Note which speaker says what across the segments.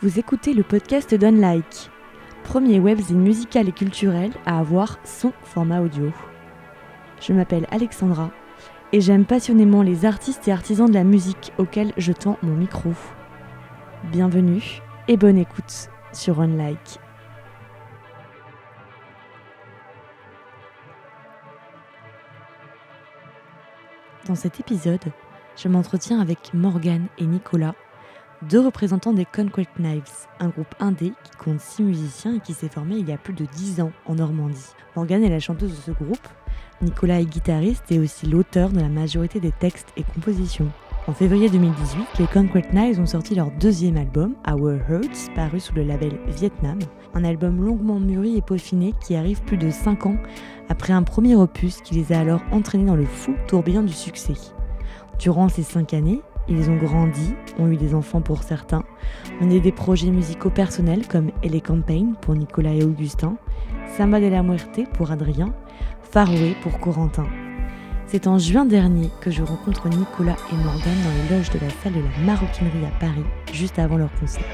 Speaker 1: Vous écoutez le podcast d'Unlike, premier webzine musical et culturel à avoir son format audio. Je m'appelle Alexandra et j'aime passionnément les artistes et artisans de la musique auxquels je tends mon micro. Bienvenue et bonne écoute sur Unlike. Dans cet épisode, je m'entretiens avec Morgane et Nicolas, deux représentants des Concrete Knives, un groupe indé qui compte six musiciens et qui s'est formé il y a plus de dix ans en Normandie. Morgane est la chanteuse de ce groupe, Nicolas est guitariste et aussi l'auteur de la majorité des textes et compositions. En février 2018, les Concrete Knives ont sorti leur deuxième album, Our Hurts, paru sous le label Vietnam, un album longuement mûri et peaufiné qui arrive plus de 5 ans après un premier opus qui les a alors entraînés dans le fou tourbillon du succès. Durant ces 5 années, ils ont grandi, ont eu des enfants pour certains, mené des projets musicaux personnels comme Elle Campaign pour Nicolas et Augustin, Samba de la Muerte pour Adrien, Faroué pour Corentin. C'est en juin dernier que je rencontre Nicolas et Morgane dans les loges de la salle de la Maroquinerie à Paris, juste avant leur concert.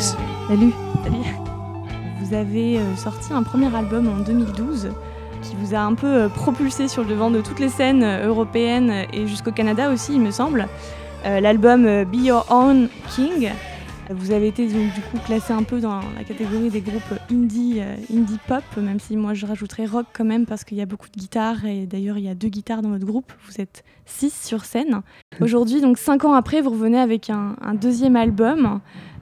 Speaker 1: Salut. Vous avez euh, sorti un premier album en 2012 qui vous a un peu euh, propulsé sur le devant de toutes les scènes euh, européennes et jusqu'au Canada aussi, il me semble. L'album Be Your Own King. Vous avez été donc, du coup classé un peu dans la catégorie des groupes indie, euh, indie pop, même si moi je rajouterais rock quand même parce qu'il y a beaucoup de guitares et d'ailleurs il y a deux guitares dans votre groupe. Vous êtes six sur scène. Aujourd'hui, donc cinq ans après, vous revenez avec un, un deuxième album,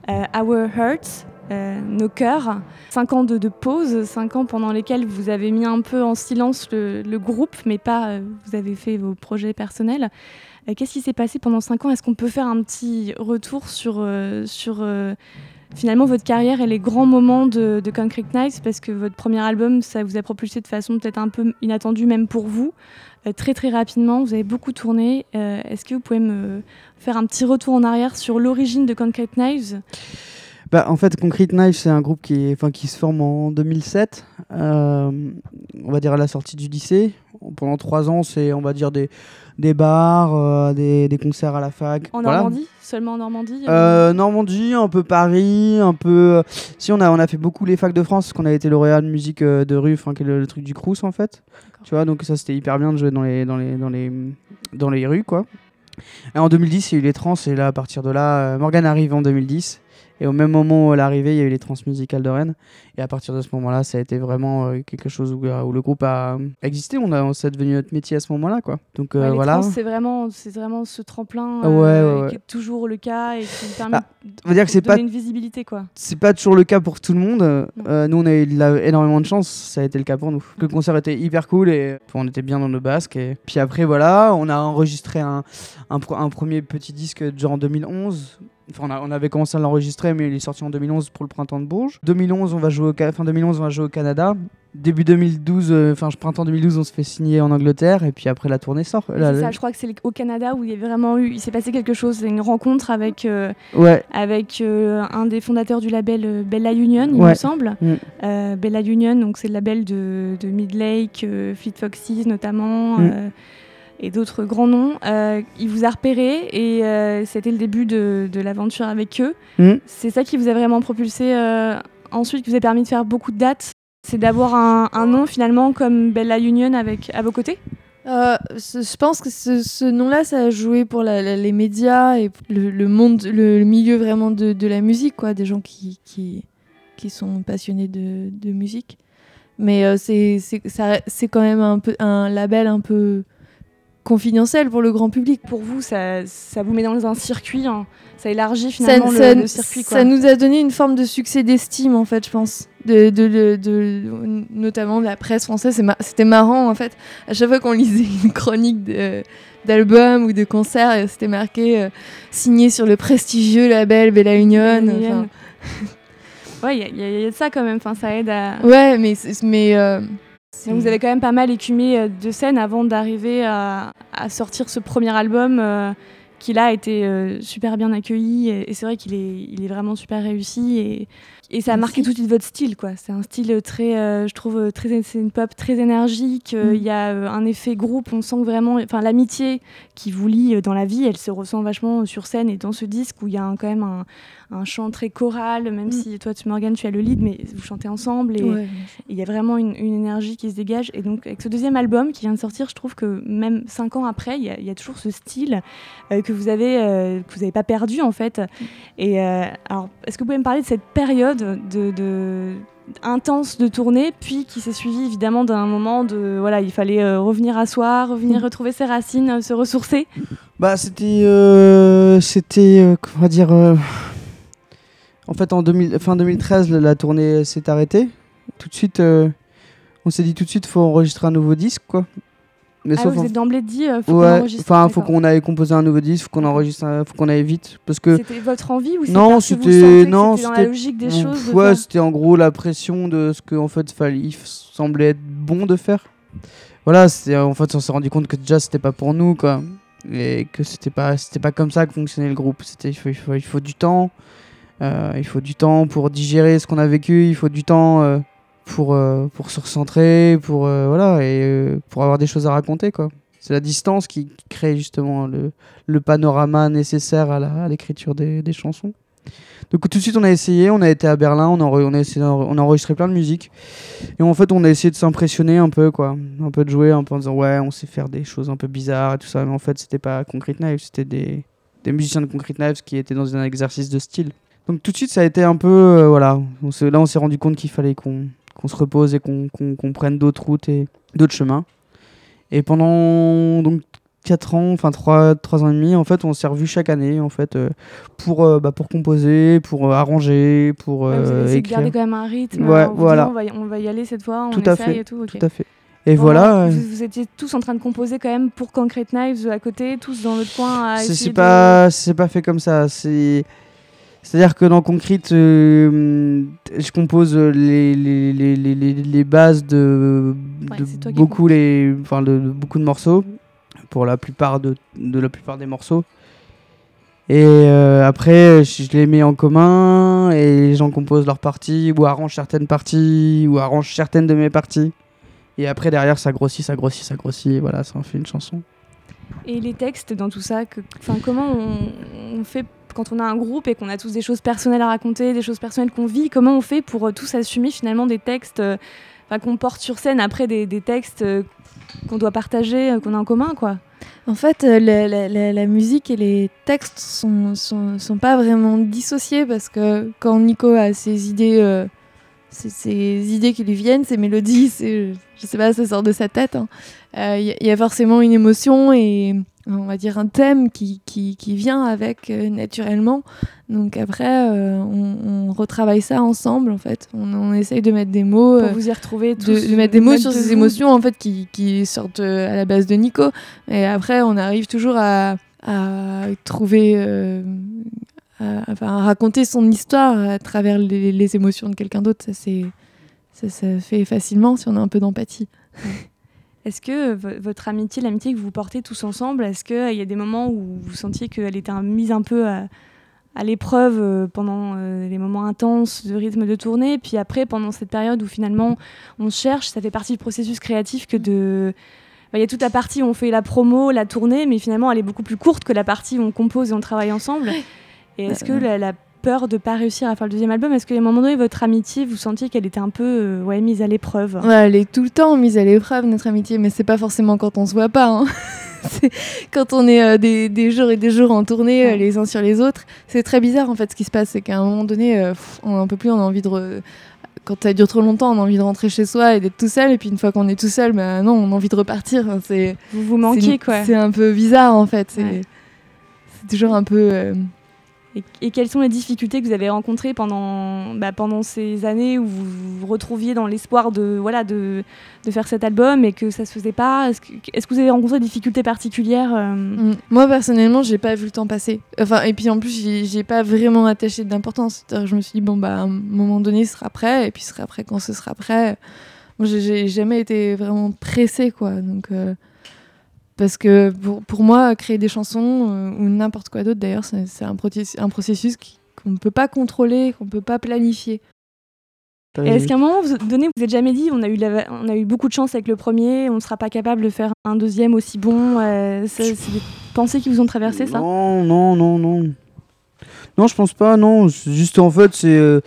Speaker 1: euh, Our Hearts, euh, nos cœurs. Cinq ans de, de pause, cinq ans pendant lesquels vous avez mis un peu en silence le, le groupe, mais pas, euh, vous avez fait vos projets personnels. Qu'est-ce qui s'est passé pendant cinq ans? Est-ce qu'on peut faire un petit retour sur, euh, euh, finalement votre carrière et les grands moments de, Concrete Knives Parce que votre premier album, ça vous a propulsé de façon peut-être un peu inattendue même pour vous. Euh, très très rapidement, vous avez beaucoup tourné. Est-ce que vous pouvez me faire un petit retour en arrière sur l'origine de Concrete Knives
Speaker 2: Bah, en fait, Concrete Knife, c'est un groupe qui, se forme en 2007, euh, on va dire à la sortie du lycée. Pendant trois ans, c'est, on va dire, des, des bars, euh, des, des concerts à la fac.
Speaker 1: En
Speaker 2: Voilà.
Speaker 1: Normandie? Seulement en Normandie
Speaker 2: Euh, Normandie, un peu Paris, un peu. euh, Si on a, on a fait beaucoup les facs de France, parce qu'on a été lauréat de musique euh, de rue, enfin qui est le, le truc du Crous en fait. Tu vois, donc ça c'était hyper bien de jouer dans les, dans les, dans les, dans les rues quoi. Et en 2010, il y a eu les trans, et là à partir de là, euh, Morgane arrive en 2010. Et au même moment où elle arrivait, il y a eu les trans musicales de Rennes. Et à partir de ce moment-là, ça a été vraiment euh, quelque chose où, où le groupe a existé. On a, devenu notre métier à ce moment-là, quoi. Donc euh,
Speaker 1: Ouais,
Speaker 2: voilà.
Speaker 1: c'est vraiment, c'est vraiment ce tremplin
Speaker 2: Ah ouais,
Speaker 1: euh,
Speaker 2: ouais, ouais.
Speaker 1: qui est toujours le cas et qui permet
Speaker 2: Bah, On va dire que c'est pas
Speaker 1: donner une visibilité quoi.
Speaker 2: c'est pas toujours le cas pour tout le monde. Euh, euh, nous, on a eu énormément de chance. Ça a été le cas pour nous. Le concert était hyper cool et on était bien dans nos basques. Et puis après, voilà, on a enregistré un, un premier petit disque genre en 2011. Enfin, on, a- on avait commencé à l'enregistrer, mais il est sorti en 2011 pour le printemps de Bourges. 2011, on va jouer au, fin 2011, on va jouer au Canada. Début 2012, euh, enfin printemps 2012, on se fait signer en Angleterre et puis après la tournée sort.
Speaker 1: Ça, je crois que c'est au Canada où il y a vraiment eu, il s'est passé quelque chose, c'est une rencontre avec euh,
Speaker 2: Ouais,
Speaker 1: avec euh, un des fondateurs du label Bella Union, il
Speaker 2: Ouais.
Speaker 1: me semble.
Speaker 2: Mm.
Speaker 1: Bella Union, donc c'est le label de, de Midlake, Fleet Foxes notamment,
Speaker 2: Mm.
Speaker 1: Et d'autres grands noms. Euh, il vous a repéré et euh, c'était le début de, de l'aventure avec eux.
Speaker 2: Mm.
Speaker 1: C'est ça qui vous a vraiment propulsé euh, ensuite, qui vous a permis de faire beaucoup de dates. C'est d'avoir un, un nom finalement comme Bella Union avec, à vos côtés?
Speaker 3: Euh, je pense que ce, ce nom-là, ça a joué pour la- la- les médias et le, le monde, le, le milieu vraiment de, de la musique, quoi, des gens qui, qui, qui sont passionnés de, de musique. Mais euh, c'est quand même un, peu, un label un peu confidentiel pour le grand public.
Speaker 1: Pour vous, ça, ça vous met dans un circuit, hein. ça élargit
Speaker 3: Ça,
Speaker 1: finalement le,
Speaker 3: ça-
Speaker 1: le circuit. Quoi.
Speaker 3: ça nous a donné une forme de succès d'estime, en fait, je pense. De, de, de- de- notamment de la presse française. C'était marrant, en fait. À chaque fois qu'on lisait une chronique d'album ou de concert, c'était marqué euh, signé sur le prestigieux label Bella Union.
Speaker 1: Bella. Union. Ouais, il y, a- y y de ça quand même, enfin, ça aide à...
Speaker 3: Ouais, mais, mais euh,
Speaker 1: Donc vous avez quand même pas mal écumé euh, de scènes avant d'arriver à, à sortir ce premier album euh, qui là a été euh, super bien accueilli et, et c'est vrai qu'il est, il est vraiment super réussi et, et ça a marqué tout de suite votre style quoi. C'est un style très, euh, je trouve très, c'est une pop très énergique.
Speaker 3: Mm.
Speaker 1: Il y a un effet groupe, on sent vraiment, enfin l'amitié qui vous lie dans la vie, elle se ressent vachement sur scène et dans ce disque où il y a un- quand même un, un chant très choral, même
Speaker 3: Mm.
Speaker 1: si toi tu Morgane tu as le lead mais vous chantez ensemble et
Speaker 3: ouais.
Speaker 1: il y a vraiment une, une énergie qui se dégage. Et donc, avec ce deuxième album qui vient de sortir, je trouve que même cinq ans après, il y a, il y a toujours ce style euh, que vous avez, euh, que vous n'avez pas perdu en fait. Et euh, alors, est-ce que vous pouvez me parler de cette période de, de- intense de tournée, puis qui s'est suivie évidemment d'un moment de voilà, il fallait euh, revenir à soi, revenir
Speaker 3: Mm.
Speaker 1: retrouver ses racines, euh, se ressourcer?
Speaker 2: Bah, c'était. euh, c'était. euh, comment dire. Euh, en fait, en 2000 fin 2013, la, tournée s'est arrêtée. Tout de suite, euh, on s'est dit tout de suite, faut enregistrer un nouveau disque, quoi. Mais
Speaker 1: Ah,
Speaker 2: sauf
Speaker 1: vous
Speaker 2: en-
Speaker 1: êtes d'emblée dit, euh, faut qu'on
Speaker 2: Ouais, enfin, faut qu'on aille composer un nouveau disque, faut qu'on enregistre, un- faut qu'on aille vite. Parce que.
Speaker 1: C'était votre envie ou
Speaker 2: Non, c'était- non,
Speaker 1: c'était la logique des
Speaker 2: on-
Speaker 1: choses
Speaker 2: ouais, c'était en gros la pression de ce que en fait fallait, il f- semblait être bon de faire. Voilà, c'est en fait on s'est rendu compte que déjà c'était pas pour nous quoi, et que c'était pas c'était pas comme ça que fonctionnait le groupe. C'était il faut, il faut, il faut du temps, euh, il faut du temps pour digérer ce qu'on a vécu, il faut du temps euh, pour euh, pour se recentrer, pour euh, voilà et euh, pour avoir des choses à raconter. C'est la distance qui crée justement le, le panorama nécessaire à l'écriture des, des chansons. Donc tout de suite on a essayé, on a été à Berlin, on a, on a, on a enregistré plein de musique. Et en fait on a essayé de s'impressionner un peu quoi, un peu de jouer, un peu en disant ouais on sait faire des choses un peu bizarres et tout ça. Mais en fait c'était pas Concrete Knives, c'était des, des musiciens de Concrete Knives qui étaient dans un exercice de style. Donc tout de suite ça a été un peu, euh, voilà, on là on s'est rendu compte qu'il fallait qu'on qu'on se repose et qu'on qu'on prenne d'autres routes et d'autres chemins. Et pendant donc 4 ans, enfin 3, trois ans et demi, en fait, on s'est revus chaque année, en fait, euh, pour, euh, bah, pour composer, pour euh, arranger, pour
Speaker 1: Ouais, vous essayé de
Speaker 2: écrire.
Speaker 1: garder quand même un rythme.
Speaker 2: Ouais,
Speaker 1: en vous
Speaker 2: voilà.
Speaker 1: on, va y, on va y aller cette fois, on
Speaker 2: Tout à
Speaker 1: essaye
Speaker 2: fait,
Speaker 1: et tout. ok.
Speaker 2: Tout à fait. Et voilà.
Speaker 1: Vous, vous étiez tous en train de composer quand même pour Concrete Knives à côté, tous dans votre coin à
Speaker 2: C'est c'est
Speaker 1: de-
Speaker 2: pas, c'est pas fait comme ça. C'est, c'est-à-dire que dans Concrete, euh, je compose les, les, les, les, bases de,
Speaker 1: Ouais,
Speaker 2: beaucoup les, enfin de, de beaucoup de morceaux, pour la plupart de, de la plupart des morceaux. Et euh, après, je, je les mets en commun et les gens composent leurs parties ou arrangent certaines parties ou arrangent certaines de mes parties. Et après, derrière, ça grossit, ça grossit, ça grossit. Et voilà, ça en fait une chanson.
Speaker 1: Et les textes dans tout ça, que, comment on, on fait quand on a un groupe et qu'on a tous des choses personnelles à raconter, des choses personnelles qu'on vit, comment on fait pour euh, tous assumer finalement des textes euh, qu'on porte sur scène après des, textes euh, qu'on doit partager, qu'on a en commun quoi?
Speaker 3: En fait, la, musique et les textes sont, sont, sont pas vraiment dissociés parce que quand Nico a ses idées, ses, ses idées qui lui viennent, ses mélodies, c'est, je sais pas, ça sort de sa tête. hein. Il y, y a forcément une émotion et on va dire un thème qui, qui, qui vient avec euh, naturellement. Donc après, euh, on, on retravaille ça ensemble en fait. On, on essaye de mettre des mots.
Speaker 1: pour
Speaker 3: euh,
Speaker 1: vous y retrouver tous,
Speaker 3: de, de mettre des mots sur
Speaker 1: de
Speaker 3: ces
Speaker 1: vous.
Speaker 3: émotions en fait qui, qui sortent à la base de Nico et après on arrive toujours à, à trouver à, enfin, à raconter son histoire à travers les, les émotions de quelqu'un d'autre ça ça se fait facilement si on a un peu d'empathie
Speaker 1: Est-ce que vo- votre amitié, l'amitié que vous portez tous ensemble, est-ce qu'il y a des moments où vous sentiez qu'elle était mise un peu à, à l'épreuve euh, pendant euh, les moments intenses de rythme de tournée, puis après pendant cette période où finalement on cherche, ça fait partie du processus créatif que de... bah, Il y a toute la partie où on fait la promo, la tournée, mais finalement elle est beaucoup plus courte que la partie où on compose et on travaille ensemble. Et est-ce que
Speaker 3: Euh,
Speaker 1: la, la peur de pas réussir à faire le deuxième album Est-ce qu'à un moment donné, votre amitié, vous sentiez qu'elle était un peu euh, ouais, mise à l'épreuve?
Speaker 3: Ouais, elle est tout le temps mise à l'épreuve, notre amitié, mais c'est pas forcément quand on se voit pas. hein. C'est quand on est euh, des, des jours et des jours en tournée, euh, les uns sur les autres. C'est très bizarre en fait ce qui se passe, c'est qu'à un moment donné, pff, on en peut plus, on a envie de. re- Quand ça dure trop longtemps, on a envie de rentrer chez soi et d'être tout seul, et puis une fois qu'on est tout seul, ben non, on a envie de repartir. Enfin, C'est
Speaker 1: Vous vous manquez, quoi.
Speaker 3: C'est un peu bizarre en fait. C'est
Speaker 1: Ouais.
Speaker 3: c'est toujours un peu.
Speaker 1: Et, quelles sont les difficultés que vous avez rencontrées pendant, bah, pendant ces années où vous vous retrouviez dans l'espoir de, voilà, de, de faire cet album et que ça se faisait pas? Est-ce que, vous avez rencontré des difficultés particulières euh,
Speaker 3: Mm. Moi personnellement, j'ai pas vu le temps passer. Enfin, et puis en plus, j'ai pas vraiment attaché d'importance. Je me suis dit bon bah à un moment donné, ce sera prêt, et puis ce sera prêt quand ce sera prêt. J'ai jamais été vraiment pressée quoi. Donc euh, parce que pour, pour moi, créer des chansons euh, ou n'importe quoi d'autre d'ailleurs, c'est un, processus- un processus qui- qu'on ne peut pas contrôler, qu'on ne peut pas planifier.
Speaker 1: Est-ce qu'à un moment vous- donné, vous vous êtes jamais dit, on a eu, la- on a eu beaucoup de chance avec le premier, on ne sera pas capable de faire un deuxième aussi bon euh, C'est des pensées qui vous ont traversé ça?
Speaker 2: Non, non, non, non. Non, je pense pas, non. Juste en fait, c'est. euh,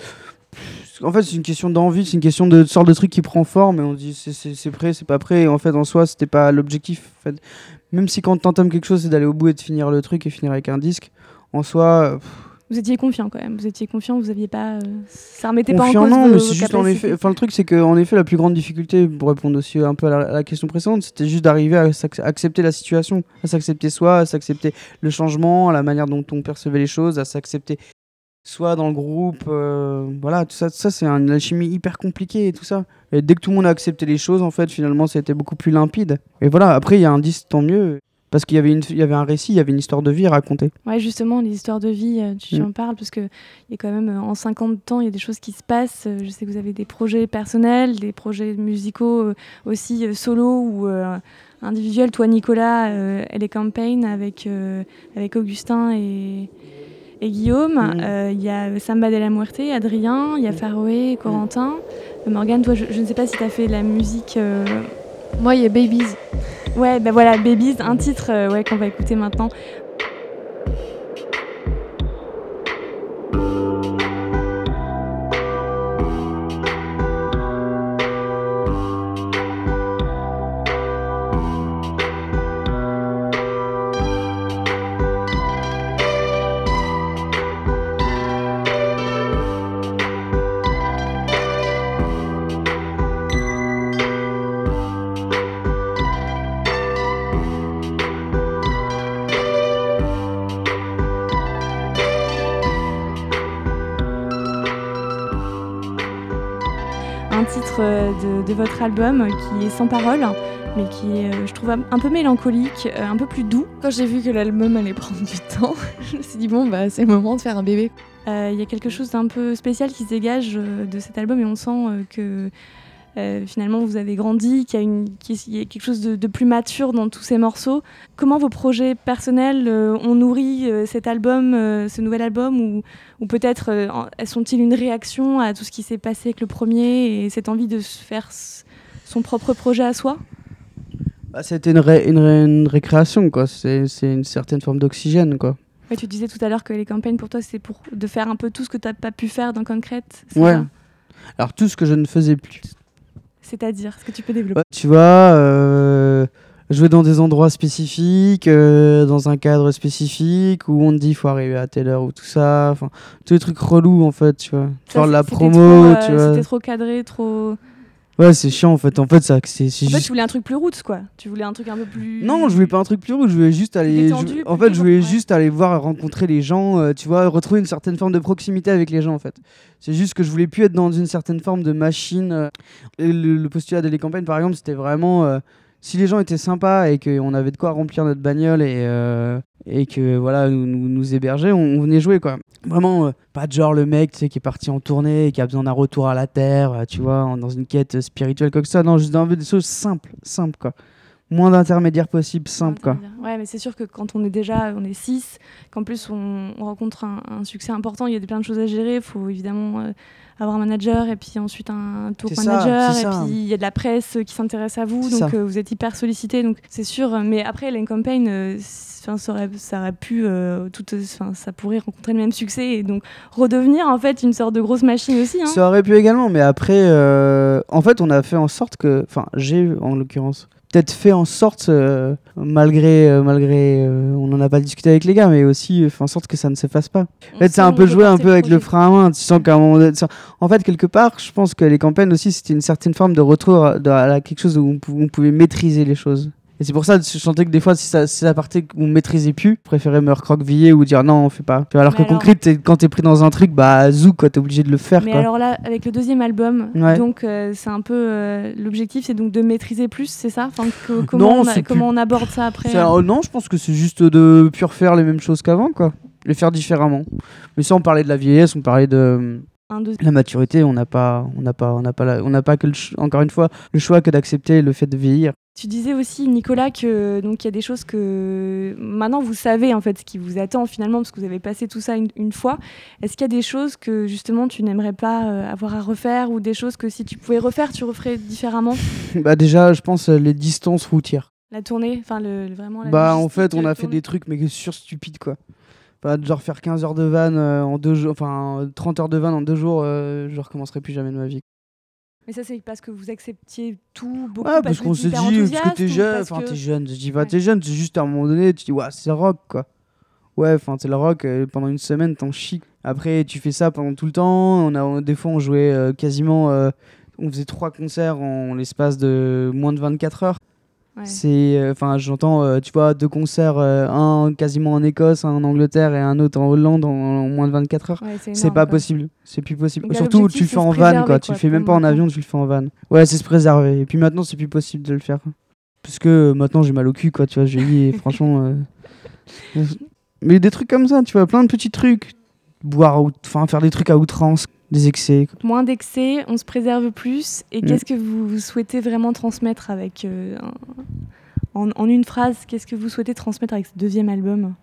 Speaker 2: En fait, c'est une question d'envie, c'est une question de sorte de truc qui prend forme et on se dit c'est- prêt, c'est pas prêt. Et en fait, en soi, c'était pas l'objectif. en fait. Même si quand t'entames quelque chose, c'est d'aller au bout et de finir le truc et finir avec un disque, en soi,
Speaker 1: Vous étiez confiant quand même, vous étiez confiant, vous aviez pas. euh, ça remettait pas en
Speaker 2: confiant,
Speaker 1: cause
Speaker 2: non, mais c'est juste en effet. Enfin, le truc, c'est que en effet, la plus grande difficulté, pour répondre aussi un peu à la, à la question précédente, c'était juste d'arriver à accepter la situation, à s'accepter soi, à s'accepter le changement, à la manière dont on percevait les choses, à s'accepter soi dans le groupe. euh, voilà, tout ça, tout ça c'est une alchimie hyper compliquée et tout ça. Et dès que tout le monde a accepté les choses, en fait, finalement, c'était beaucoup plus limpide. Et voilà, après, il y a un disque, tant mieux. Parce qu'il y, avait une- il y avait un récit, il y avait une histoire de vie à raconter.
Speaker 1: Ouais, justement, les histoires de vie, euh, tu
Speaker 2: Mm.
Speaker 1: en parles, parce qu'il y a quand même, euh, en 50 ans, il y a des choses qui se passent. Je sais que vous avez des projets personnels, des projets musicaux aussi solo ou euh, individuels. Toi, Nicolas, euh, elle est campaign avec, avec Augustin et, et Guillaume.
Speaker 2: Mm.
Speaker 1: Euh, Il y a Samba de la Muerte, Adrien, il y a Faroé, Corentin. Euh, Morgane, toi, je, je ne sais pas si tu as fait de la musique. euh,
Speaker 3: Moi, il y a Babies.
Speaker 1: Ouais, ben voilà, Babies, un titre ouais, qu'on va écouter maintenant. Un titre euh, de, de votre album qui est sans parole, mais qui est, euh, je trouve, un peu mélancolique, euh, un peu plus doux.
Speaker 3: Quand j'ai vu que l'album allait prendre du temps, je me suis dit bon bah c'est le moment de faire un bébé.
Speaker 1: Euh, Il y a quelque chose d'un peu spécial qui se dégage de cet album et on sent que finalement vous avez grandi, qu'il y a, une, qu'il y a quelque chose de, de plus mature dans tous ces morceaux. Comment vos projets personnels euh, ont nourri euh, cet album, euh, ce nouvel album, ou, ou peut-être euh, sont-ils une réaction à tout ce qui s'est passé avec le premier et cette envie de se faire son propre projet à soi?
Speaker 2: Bah, C'était une, ré- une, ré- une récréation, quoi. C'est c'est une certaine forme d'oxygène, quoi.
Speaker 1: Ouais, tu disais tout à l'heure que les campagnes pour toi c'est pour de faire un peu tout ce que tu n'as pas pu faire dans Concrète.
Speaker 2: Ouais.
Speaker 1: ça?
Speaker 2: Alors, tout ce que je ne faisais plus.
Speaker 1: C'est-à-dire, est-ce que tu peux développer
Speaker 2: tu vois, euh, jouer dans des endroits spécifiques, euh, dans un cadre spécifique, où on te dit faut arriver à telle heure ou tout ça. Enfin, tous les trucs relous, en fait, tu vois. De la promo,
Speaker 1: trop, euh,
Speaker 2: tu vois.
Speaker 1: C'était trop cadré, trop.
Speaker 2: Ouais, c'est chiant, en fait. En fait, ça, c'est
Speaker 1: En fait,
Speaker 2: juste.
Speaker 1: tu voulais un truc plus roots, quoi. Tu voulais un truc un peu plus.
Speaker 2: Non, je voulais pas un truc plus rude, je voulais juste aller.
Speaker 1: détendu,
Speaker 2: je- En fait, je voulais
Speaker 1: ouais.
Speaker 2: juste aller voir, rencontrer les gens, euh, tu vois, retrouver une certaine forme de proximité avec les gens, en fait. C'est juste que je voulais plus être dans une certaine forme de machine. euh. Et le, le postulat de les campagnes, par exemple, c'était vraiment. euh, si les gens étaient sympas et qu'on avait de quoi remplir notre bagnole et, euh, et que voilà nous, nous, nous héberger, on, on venait jouer quoi. Vraiment, euh, pas de genre le mec tu sais, qui est parti en tournée et qui a besoin d'un retour à la terre, euh, tu vois, dans une quête spirituelle comme ça. Non, juste dans des choses simples, simples quoi. Moins d'intermédiaires possibles, simple quoi.
Speaker 1: Ouais, mais c'est sûr que quand on est déjà, on est 6, qu'en plus on, on rencontre un, un succès important, il y a plein de choses à gérer. Il faut évidemment euh, avoir un manager et puis ensuite un tour
Speaker 2: ça,
Speaker 1: manager.
Speaker 2: c'est
Speaker 1: et
Speaker 2: ça.
Speaker 1: puis il y a de la presse qui s'intéresse à vous, donc
Speaker 2: ça.
Speaker 1: euh, vous êtes hyper sollicité. Donc c'est sûr. Mais après, Ellen Campaign, euh, ça, aurait, ça aurait pu, euh, tout, ça pourrait rencontrer le même succès et donc redevenir en fait une sorte de grosse machine aussi. hein.
Speaker 2: Ça aurait pu également, mais après, euh, en fait, on a fait en sorte que, enfin, j'ai en l'occurrence, peut-être fait en sorte, euh, malgré, euh, malgré, euh, on n'en a pas discuté avec les gars, mais aussi euh, fait en sorte que ça ne se fasse pas. En fait, c'est un peu joué un peu avec le frein à main. Tu sens qu'à un moment donné, en fait, quelque part, je pense que les campagnes aussi, c'était une certaine forme de retour à, quelque chose où on pouvait maîtriser les choses. Et c'est pour ça que je sentais que des fois, si ça, si ça partait qu'on maîtrisait plus, je préférais me recroqueviller ou dire non, on fait pas. Alors
Speaker 1: Mais
Speaker 2: que
Speaker 1: alors-
Speaker 2: concrète, t'es- quand t'es pris dans un truc, bah, zou, quoi, t'es obligé de le faire,
Speaker 1: Mais
Speaker 2: quoi.
Speaker 1: alors là, avec le deuxième album,
Speaker 2: Ouais.
Speaker 1: donc euh, c'est un peu euh, l'objectif, c'est donc de maîtriser plus, c'est ça? Enfin, que- comment,
Speaker 2: Non,
Speaker 1: on a- comment on aborde ça après? Euh,
Speaker 2: oh non, je pense que c'est juste de pur faire les mêmes choses qu'avant, quoi. Les faire différemment. Mais ça, on parlait de la vieillesse, on parlait de
Speaker 1: un, deux-
Speaker 2: la maturité. On n'a pas, on n'a pas, on n'a pas, la- on n'a pas que le encore une fois le choix que d'accepter le fait de vieillir.
Speaker 1: Tu disais aussi, Nicolas, que donc il y a des choses que maintenant vous savez en fait ce qui vous attend finalement parce que vous avez passé tout ça une, une fois. Est-ce qu'il y a des choses que justement tu n'aimerais pas euh, avoir à refaire ou des choses que si tu pouvais refaire, tu referais différemment?
Speaker 2: Bah déjà, je pense euh, les distances routières.
Speaker 1: La tournée, enfin le, le- vraiment la
Speaker 2: Bah en fait, on a fait
Speaker 1: tournée.
Speaker 2: des trucs mais sur stupide quoi. Bah, genre faire 15 heures de van euh, en deux jours, enfin euh, 30 heures de van en deux jours, euh, je recommencerai plus jamais de ma vie.
Speaker 1: Mais ça c'est parce que vous acceptiez tout beaucoup
Speaker 2: Ouais,
Speaker 1: parce,
Speaker 2: qu'on
Speaker 1: vous
Speaker 2: se
Speaker 1: êtes
Speaker 2: dit, parce que t'es jeune, enfin
Speaker 1: que-
Speaker 2: t'es jeune, je dis
Speaker 1: Ouais.
Speaker 2: t'es jeune, c'est juste à un moment donné, tu dis, ouais, c'est le rock quoi. Ouais, enfin c'est le rock, euh, pendant une semaine t'en chies. Après tu fais ça pendant tout le temps, on a, on- des fois on jouait euh, quasiment, euh, on faisait trois concerts en l'espace de moins de 24 heures.
Speaker 1: Ouais.
Speaker 2: C'est, euh, enfin j'entends, euh, tu vois, deux concerts, euh, un quasiment en Écosse, un en Angleterre et un autre en Hollande en, en moins de 24 heures.
Speaker 1: Ouais,
Speaker 2: C'est pas
Speaker 1: quoi.
Speaker 2: possible, c'est plus possible.
Speaker 1: Donc
Speaker 2: Surtout tu le fais en van quoi, tu le fais même pas en avion, tu le fais en van. Ouais, c'est se préserver. Et puis maintenant c'est plus possible de le faire. Parce que maintenant j'ai mal au cul quoi, tu vois, je vieillis et franchement. euh, Mais des trucs comme ça, tu vois, plein de petits trucs. Boire, à out- enfin faire des trucs à outrance, des excès.
Speaker 1: Moins d'excès, on se préserve plus. Et
Speaker 2: Mm.
Speaker 1: qu'est-ce que vous, souhaitez vraiment transmettre avec. euh, en, en une phrase, qu'est-ce que vous souhaitez transmettre avec ce deuxième album?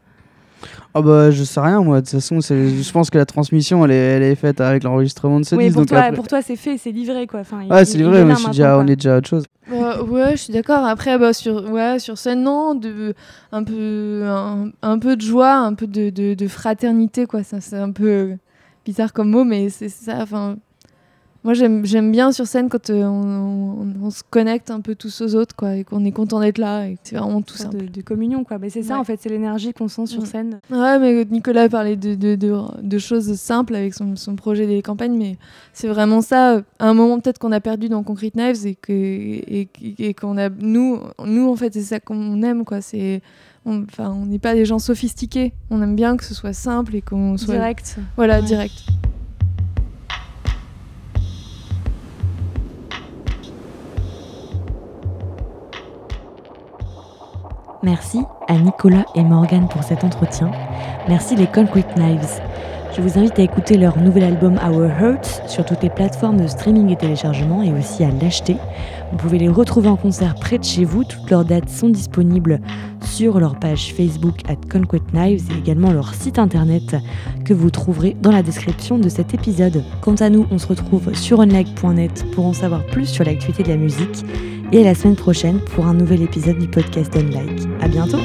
Speaker 2: Ah bah je sais rien moi, de toute façon je pense que la transmission elle est, elle est faite avec l'enregistrement de ce
Speaker 1: Oui,
Speaker 2: disque.
Speaker 1: pour
Speaker 2: après-
Speaker 1: pour toi c'est fait, c'est livré quoi. Enfin,
Speaker 2: Ouais c'est
Speaker 1: est
Speaker 2: mais
Speaker 1: là
Speaker 2: je suis
Speaker 1: maintenant,
Speaker 2: déjà, on est déjà à autre chose.
Speaker 3: Ouais, ouais, je suis d'accord. Après, bah, sur, ouais, sur scène, non, de, un, peu, un, un peu de joie, un peu de, de, de fraternité, quoi. Ça, c'est un peu euh, bizarre comme mot, mais c'est ça. Enfin, moi, j'aime bien sur scène quand euh, on, on- on se connecte un peu tous aux autres, quoi, et qu'on est content d'être là. C'est vraiment tout simple.
Speaker 1: de, de communion quoi. Mais c'est ça
Speaker 3: Ouais.
Speaker 1: en fait, c'est l'énergie qu'on sent sur
Speaker 3: Mm.
Speaker 1: scène.
Speaker 3: Ouais, mais Nicolas parlait de, de, de, de choses simples avec son, son projet des campagnes, mais c'est vraiment ça. À un moment, peut-être qu'on a perdu dans Concrete Knives et que et, et qu'on a nous, nous en fait, c'est ça qu'on aime, quoi. C'est on- enfin, on n'est pas des gens sophistiqués. On aime bien que ce soit simple et qu'on soit
Speaker 1: Direct.
Speaker 3: voilà
Speaker 1: Ouais.
Speaker 3: direct.
Speaker 4: Merci à Nicolas et Morgan pour cet entretien. Merci les Concrete Knives. Je vous invite à écouter leur nouvel album Our Hurts sur toutes les plateformes de streaming et téléchargement et aussi à l'acheter. Vous pouvez les retrouver en concert près de chez vous. Toutes leurs dates sont disponibles sur leur page Facebook at Knives et également leur site internet que vous trouverez dans la description de cet épisode. Quant à nous, on se retrouve sur unlike.net pour en savoir plus sur l'actualité de la musique et à la semaine prochaine pour un nouvel épisode du podcast Unlike. À bientôt!